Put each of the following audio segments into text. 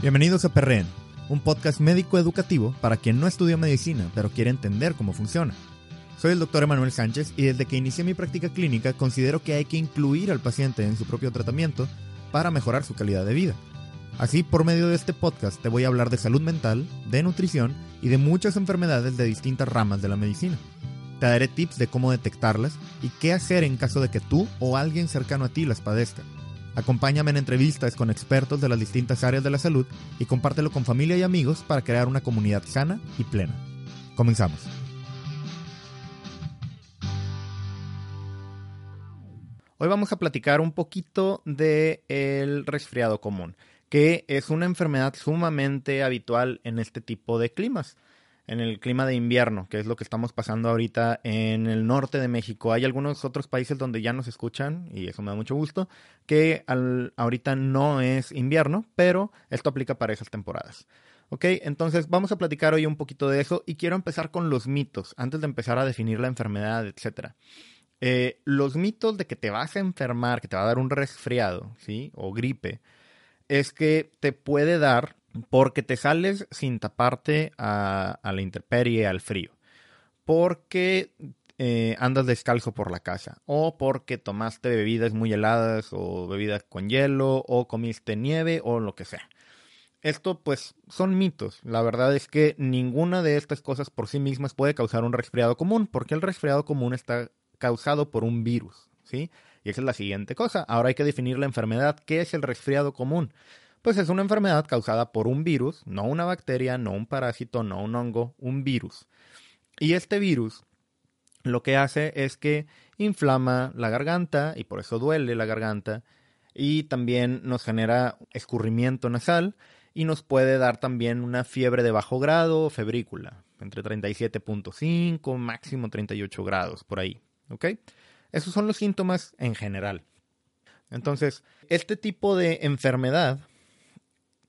Bienvenidos a Perren, un podcast médico educativo para quien no estudió medicina pero quiere entender cómo funciona. Soy el doctor Emanuel Sánchez y desde que inicié mi práctica clínica considero que hay que incluir al paciente en su propio tratamiento para mejorar su calidad de vida. Así, por medio de este podcast te voy a hablar de salud mental, de nutrición y de muchas enfermedades de distintas ramas de la medicina. Te daré tips de cómo detectarlas y qué hacer en caso de que tú o alguien cercano a ti las padezca. Acompáñame en entrevistas con expertos de las distintas áreas de la salud y compártelo con familia y amigos para crear una comunidad sana y plena. Comenzamos. Hoy vamos a platicar un poquito el resfriado común, que es una enfermedad sumamente habitual en este tipo de climas en el clima de invierno, que es lo que estamos pasando ahorita en el norte de México. Hay algunos otros países donde ya nos escuchan, y eso me da mucho gusto, que ahorita no es invierno, pero esto aplica para esas temporadas. Ok, entonces vamos a platicar hoy un poquito de eso y quiero empezar con los mitos, antes de empezar a definir la enfermedad, etc. Eh, los mitos de que te vas a enfermar, que te va a dar un resfriado, ¿sí? O gripe, es que te puede dar porque te sales sin taparte a, la intemperie, al frío, porque eh, andas descalzo por la casa, o porque tomaste bebidas muy heladas, o bebidas con hielo, o comiste nieve, o lo que sea. Esto pues son mitos. La verdad es que ninguna de estas cosas por sí mismas puede causar un resfriado común, porque el resfriado común está causado por un virus, ¿sí? Y esa es la siguiente cosa. Ahora hay que definir la enfermedad. ¿Qué es el resfriado común? Pues es una enfermedad causada por un virus, no una bacteria, no un parásito, no un hongo, un virus. Y este virus lo que hace es que inflama la garganta y por eso duele la garganta y también nos genera escurrimiento nasal y nos puede dar también una fiebre de bajo grado, febrícula, entre 37.5, máximo 38 grados, por ahí. ¿Ok? Esos son los síntomas en general. Entonces, este tipo de enfermedad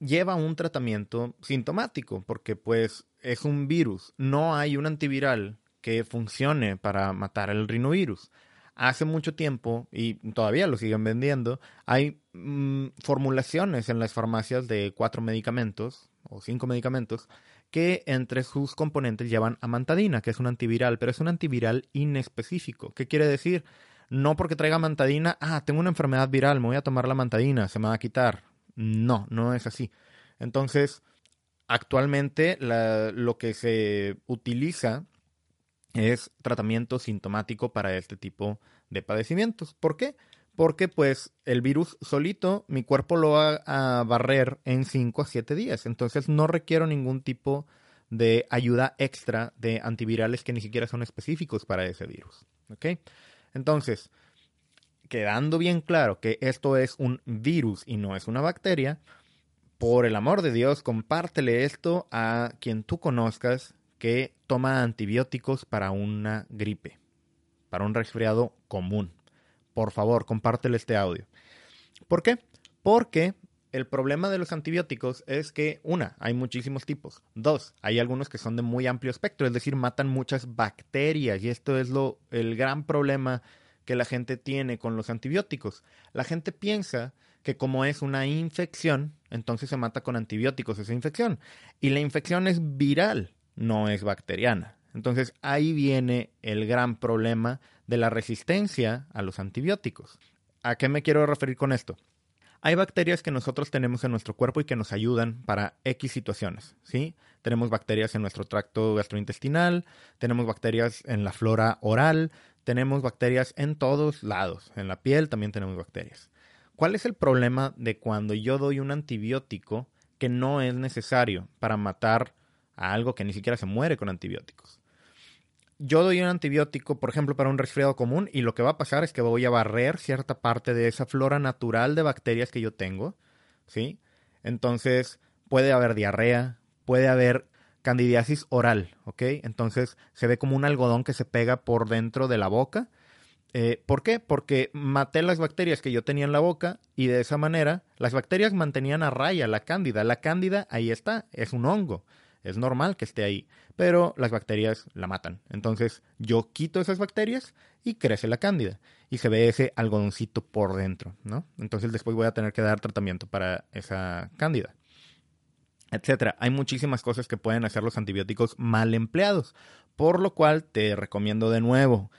lleva un tratamiento sintomático, porque pues es un virus. No hay un antiviral que funcione para matar el rinovirus. Hace mucho tiempo, y todavía lo siguen vendiendo, hay mm, formulaciones en las farmacias de cuatro medicamentos o cinco medicamentos que entre sus componentes llevan amantadina, que es un antiviral, pero es un antiviral inespecífico. ¿Qué quiere decir? No porque traiga amantadina, ah, tengo una enfermedad viral, me voy a tomar la amantadina, se me va a quitar. No, no es así. Entonces, actualmente lo que se utiliza es tratamiento sintomático para este tipo de padecimientos. ¿Por qué? Porque pues el virus solito mi cuerpo lo va a barrer en 5 a 7 días. Entonces no requiero ningún tipo de ayuda extra de antivirales que ni siquiera son específicos para ese virus. ¿Ok? Entonces, quedando bien claro que esto es un virus y no es una bacteria, por el amor de Dios, compártele esto a quien tú conozcas que toma antibióticos para una gripe, para un resfriado común. Por favor, compártele este audio. ¿Por qué? Porque el problema de los antibióticos es que, una, hay muchísimos tipos. Dos, hay algunos que son de muy amplio espectro, es decir, matan muchas bacterias. Y esto es lo, el gran problema que la gente tiene con los antibióticos. La gente piensa que como es una infección, entonces se mata con antibióticos esa infección. Y la infección es viral, no es bacteriana. Entonces ahí viene el gran problema de la resistencia a los antibióticos. ¿A qué me quiero referir con esto? Hay bacterias que nosotros tenemos en nuestro cuerpo y que nos ayudan para X situaciones, ¿sí? Tenemos bacterias en nuestro tracto gastrointestinal, tenemos bacterias en la flora oral, tenemos bacterias en todos lados. En la piel también tenemos bacterias. ¿Cuál es el problema de cuando yo doy un antibiótico que no es necesario para matar a algo que ni siquiera se muere con antibióticos? Yo doy un antibiótico, por ejemplo, para un resfriado común y lo que va a pasar es que voy a barrer cierta parte de esa flora natural de bacterias que yo tengo, ¿sí? Entonces, puede haber diarrea, puede haber candidiasis oral, ¿ok? Entonces, se ve como un algodón que se pega por dentro de la boca. Eh, ¿Por qué? Porque maté las bacterias que yo tenía en la boca y de esa manera las bacterias mantenían a raya la cándida. La cándida ahí está, es un hongo. Es normal que esté ahí, pero las bacterias la matan. Entonces yo quito esas bacterias y crece la cándida y se ve ese algodoncito por dentro, ¿no? Entonces después voy a tener que dar tratamiento para esa cándida, etcétera. Hay muchísimas cosas que pueden hacer los antibióticos mal empleados, por lo cual te recomiendo de nuevo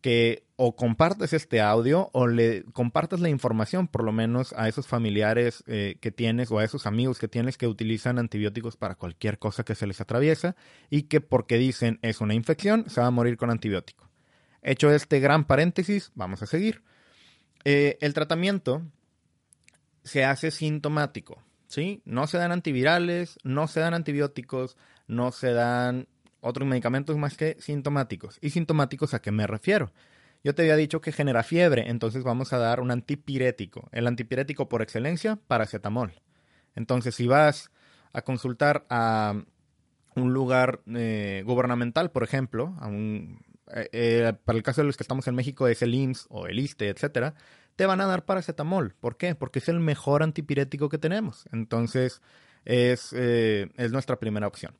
que o compartes este audio o le compartas la información por lo menos a esos familiares eh, que tienes o a esos amigos que tienes que utilizan antibióticos para cualquier cosa que se les atraviesa y que porque dicen es una infección se va a morir con antibiótico. Hecho este gran paréntesis, vamos a seguir. Eh, el tratamiento se hace sintomático, ¿sí? No se dan antivirales, no se dan antibióticos, no se dan otros medicamentos más que sintomáticos. ¿Y sintomáticos a qué me refiero? Yo te había dicho que genera fiebre, entonces vamos a dar un antipirético. El antipirético por excelencia, paracetamol. Entonces, si vas a consultar a un lugar eh, gubernamental, por ejemplo, eh, eh, para el caso de los que estamos en México es el IMSS o el ISTE, etcétera, te van a dar paracetamol. ¿Por qué? Porque es el mejor antipirético que tenemos. Entonces, es, es nuestra primera opción.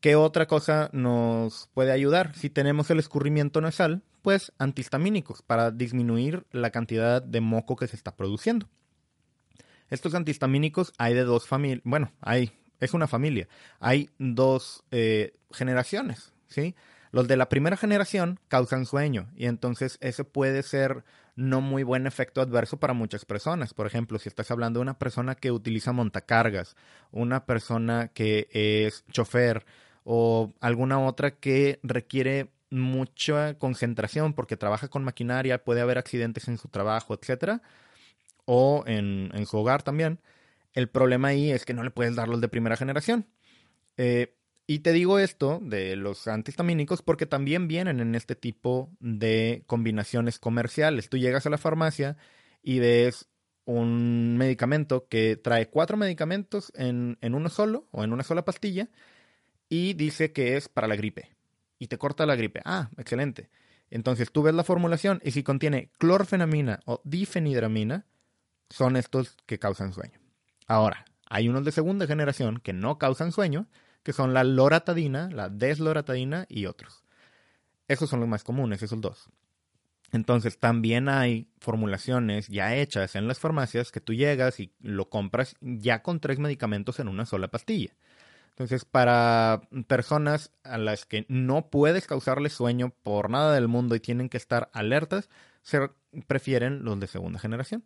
¿Qué otra cosa nos puede ayudar? Si tenemos el escurrimiento nasal, pues antihistamínicos para disminuir la cantidad de moco que se está produciendo. Estos antihistamínicos hay de dos familias, bueno, hay, es una familia, hay dos eh, generaciones, ¿sí? Los de la primera generación causan sueño y entonces ese puede ser no muy buen efecto adverso para muchas personas. Por ejemplo, si estás hablando de una persona que utiliza montacargas, una persona que es chofer, o alguna otra que requiere mucha concentración porque trabaja con maquinaria, puede haber accidentes en su trabajo, etcétera, o en, su hogar también. El problema ahí es que no le puedes dar los de primera generación. Eh, y te digo esto de los antihistamínicos porque también vienen en este tipo de combinaciones comerciales. Tú llegas a la farmacia y ves un medicamento que trae cuatro medicamentos en, en uno solo o en una sola pastilla y dice que es para la gripe. Y te corta la gripe. Ah, excelente. Entonces tú ves la formulación y si contiene clorfenamina o difenidramina, son estos que causan sueño. Ahora, hay unos de segunda generación que no causan sueño, que son la loratadina, la desloratadina y otros. Esos son los más comunes, esos dos. Entonces también hay formulaciones ya hechas en las farmacias que tú llegas y lo compras ya con tres medicamentos en una sola pastilla. Entonces, para personas a las que no puedes causarles sueño por nada del mundo y tienen que estar alertas, se prefieren los de segunda generación.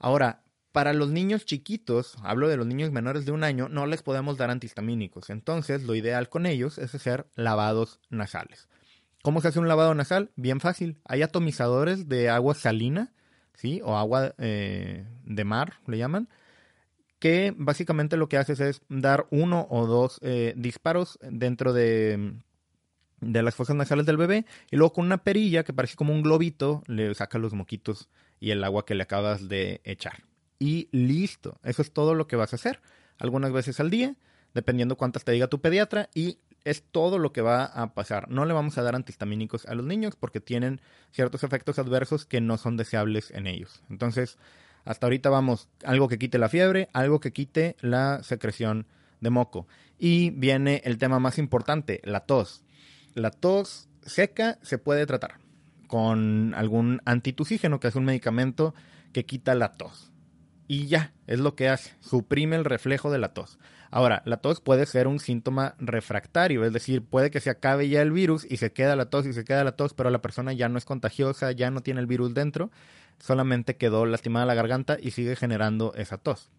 Ahora, para los niños chiquitos, hablo de los niños menores de un año, no les podemos dar antihistamínicos. Entonces, lo ideal con ellos es hacer lavados nasales. ¿Cómo se hace un lavado nasal? Bien fácil. Hay atomizadores de agua salina, ¿sí? O agua eh, de mar, le llaman que básicamente lo que haces es dar uno o dos eh, disparos dentro de, las fosas nasales del bebé y luego con una perilla que parece como un globito le sacas los moquitos y el agua que le acabas de echar. Y listo, eso es todo lo que vas a hacer. Algunas veces al día, dependiendo cuántas te diga tu pediatra y es todo lo que va a pasar. No le vamos a dar antihistamínicos a los niños porque tienen ciertos efectos adversos que no son deseables en ellos. Entonces, hasta ahorita vamos, algo que quite la fiebre, algo que quite la secreción de moco. Y viene el tema más importante, la tos. La tos seca se puede tratar con algún antitusígeno, que es un medicamento que quita la tos. Y ya, es lo que hace, suprime el reflejo de la tos. Ahora, la tos puede ser un síntoma refractario, es decir, puede que se acabe ya el virus y se queda la tos y se queda la tos, pero la persona ya no es contagiosa, ya no tiene el virus dentro, solamente quedó lastimada la garganta y sigue generando esa tos.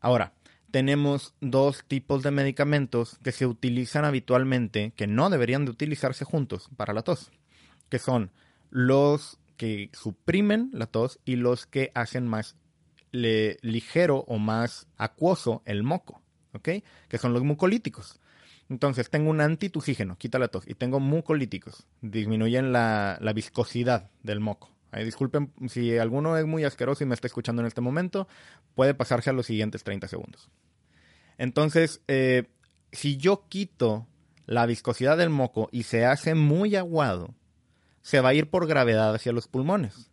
Ahora, tenemos dos tipos de medicamentos que se utilizan habitualmente, que no deberían de utilizarse juntos para la tos, que son los que suprimen la tos y los que hacen más ligero o más acuoso el moco, ¿ok? Que son los mucolíticos. Entonces, tengo un antitusígeno, quita la tos, y tengo mucolíticos, disminuyen la, viscosidad del moco, disculpen si alguno es muy asqueroso y me está escuchando en este momento, puede pasarse a los siguientes 30 segundos. Entonces, eh, si yo quito la viscosidad del moco y se hace muy aguado, se va a ir por gravedad hacia los pulmones.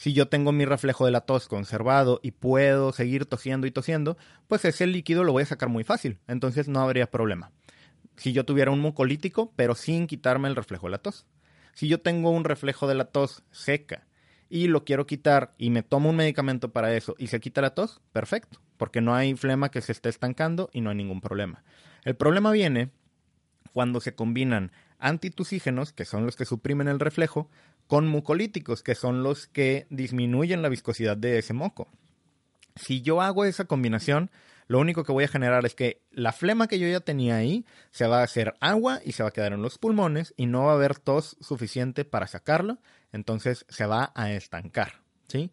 Si yo tengo mi reflejo de la tos conservado y puedo seguir tosiendo y tosiendo, pues ese líquido lo voy a sacar muy fácil, entonces no habría problema. Si yo tuviera un mucolítico, pero sin quitarme el reflejo de la tos. Si yo tengo un reflejo de la tos seca y lo quiero quitar y me tomo un medicamento para eso y se quita la tos, perfecto, porque no hay flema que se esté estancando y no hay ningún problema. El problema viene cuando se combinan antitusígenos, que son los que suprimen el reflejo, con mucolíticos, que son los que disminuyen la viscosidad de ese moco. Si yo hago esa combinación, lo único que voy a generar es que la flema que yo ya tenía ahí se va a hacer agua y se va a quedar en los pulmones y no va a haber tos suficiente para sacarlo, entonces se va a estancar, ¿sí?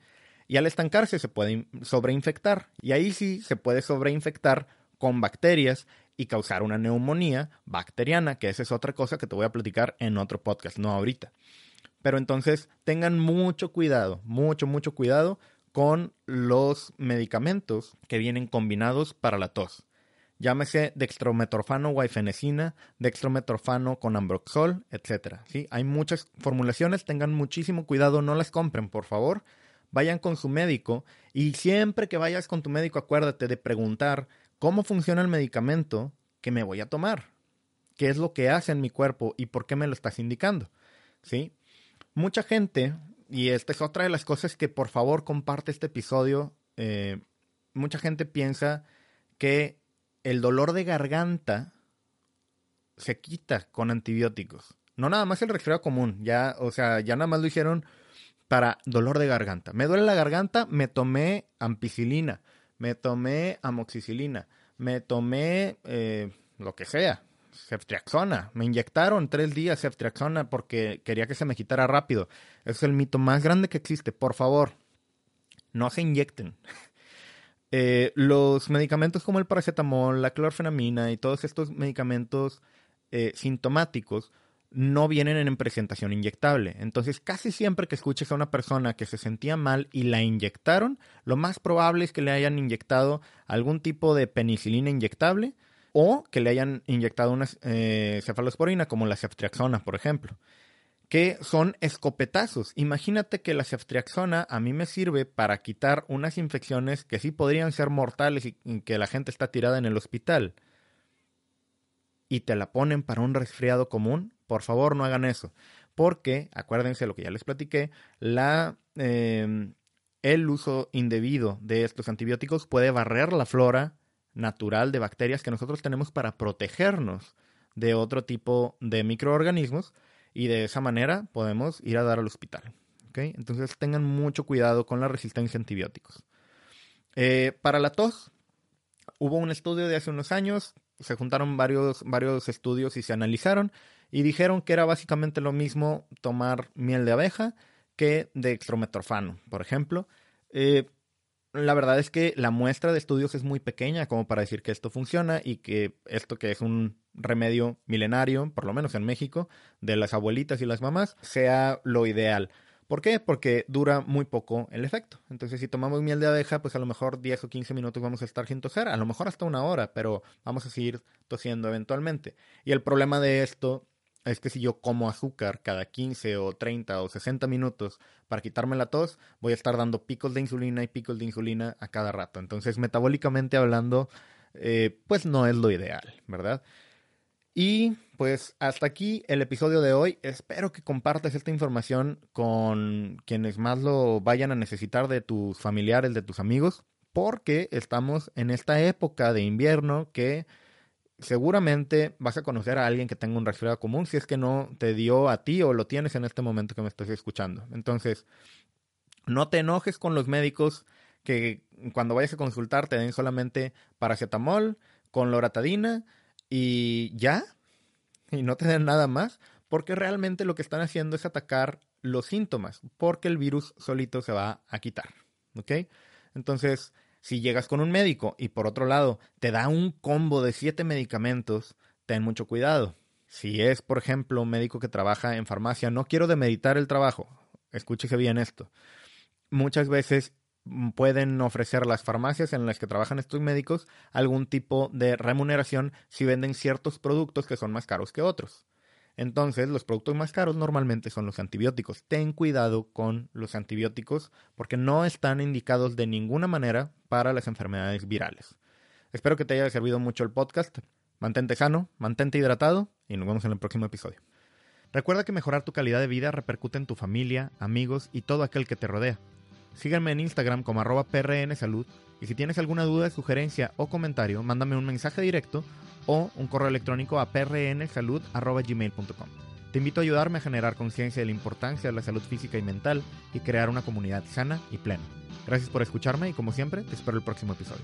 Y al estancarse se puede sobreinfectar y ahí sí se puede sobreinfectar con bacterias y causar una neumonía bacteriana, que esa es otra cosa que te voy a platicar en otro podcast, no ahorita. Pero entonces tengan mucho cuidado, mucho, mucho cuidado con los medicamentos que vienen combinados para la tos. Llámese dextrometorfano guaifenesina, dextrometorfano con ambroxol, etc. ¿sí? Hay muchas formulaciones, tengan muchísimo cuidado, no las compren, por favor. Vayan con su médico y siempre que vayas con tu médico acuérdate de preguntar cómo funciona el medicamento que me voy a tomar. ¿Qué es lo que hace en mi cuerpo y por qué me lo estás indicando? ¿Sí? Mucha gente y esta es otra de las cosas que por favor comparte este episodio. Eh, mucha gente piensa que el dolor de garganta se quita con antibióticos. No nada más el resfriado común, ya, o sea, ya nada más lo hicieron para dolor de garganta. Me duele la garganta, me tomé ampicilina, me tomé amoxicilina, me tomé eh, lo que sea, ceftriaxona. Me inyectaron tres días ceftriaxona porque quería que se me quitara rápido. es el mito más grande que existe. Por favor, no se inyecten. Eh, los medicamentos como el paracetamol, la clorfenamina y todos estos medicamentos eh, sintomáticos no vienen en presentación inyectable. Entonces, casi siempre que escuches a una persona que se sentía mal y la inyectaron, lo más probable es que le hayan inyectado algún tipo de penicilina inyectable o que le hayan inyectado una eh, cefalosporina como la ceftriaxona, por ejemplo, que son escopetazos. Imagínate que la ceftriaxona a mí me sirve para quitar unas infecciones que sí podrían ser mortales y que la gente está tirada en el hospital. Y te la ponen para un resfriado común. Por favor, no hagan eso. Porque, acuérdense lo que ya les platiqué, la, em, el uso indebido de estos antibióticos puede barrer la flora natural de bacterias que nosotros tenemos para protegernos de otro tipo de microorganismos y de esa manera podemos ir a dar al hospital. Entonces tengan mucho cuidado con la resistencia a antibióticos. Eh, para la tos, hubo un estudio de hace unos años, se juntaron varios, varios estudios y se analizaron y dijeron que era básicamente lo mismo tomar miel de abeja que de extrometorfano, por ejemplo. Eh, la verdad es que la muestra de estudios es muy pequeña como para decir que esto funciona y que esto que es un remedio milenario, por lo menos en México, de las abuelitas y las mamás, sea lo ideal. ¿Por qué? Porque dura muy poco el efecto. Entonces, si tomamos miel de abeja, pues a lo mejor 10 o 15 minutos vamos a estar sin toser, a lo mejor hasta una hora, pero vamos a seguir tosiendo eventualmente. Y el problema de esto es que si yo como azúcar cada 15 o 30 o 60 minutos para quitarme la tos, voy a estar dando picos de insulina y picos de insulina a cada rato. Entonces, metabólicamente hablando, eh, pues no es lo ideal, ¿verdad? Y pues hasta aquí el episodio de hoy. Espero que compartas esta información con quienes más lo vayan a necesitar de tus familiares, de tus amigos, porque estamos en esta época de invierno que seguramente vas a conocer a alguien que tenga un resfriado común si es que no te dio a ti o lo tienes en este momento que me estás escuchando. Entonces, no te enojes con los médicos que cuando vayas a consultar te den solamente paracetamol con loratadina y ya, y no te den nada más, porque realmente lo que están haciendo es atacar los síntomas, porque el virus solito se va a quitar. ¿Ok? Entonces, si llegas con un médico y por otro lado te da un combo de siete medicamentos, ten mucho cuidado. Si es, por ejemplo, un médico que trabaja en farmacia, no quiero demeditar el trabajo. escúchese bien esto. Muchas veces pueden ofrecer las farmacias en las que trabajan estos médicos algún tipo de remuneración si venden ciertos productos que son más caros que otros. Entonces, los productos más caros normalmente son los antibióticos. Ten cuidado con los antibióticos porque no están indicados de ninguna manera para las enfermedades virales. Espero que te haya servido mucho el podcast. Mantente sano, mantente hidratado y nos vemos en el próximo episodio. Recuerda que mejorar tu calidad de vida repercute en tu familia, amigos y todo aquel que te rodea. Síganme en Instagram como arroba prnsalud y si tienes alguna duda, sugerencia o comentario, mándame un mensaje directo o un correo electrónico a prnsalud.gmail.com. Te invito a ayudarme a generar conciencia de la importancia de la salud física y mental y crear una comunidad sana y plena. Gracias por escucharme y como siempre, te espero el próximo episodio.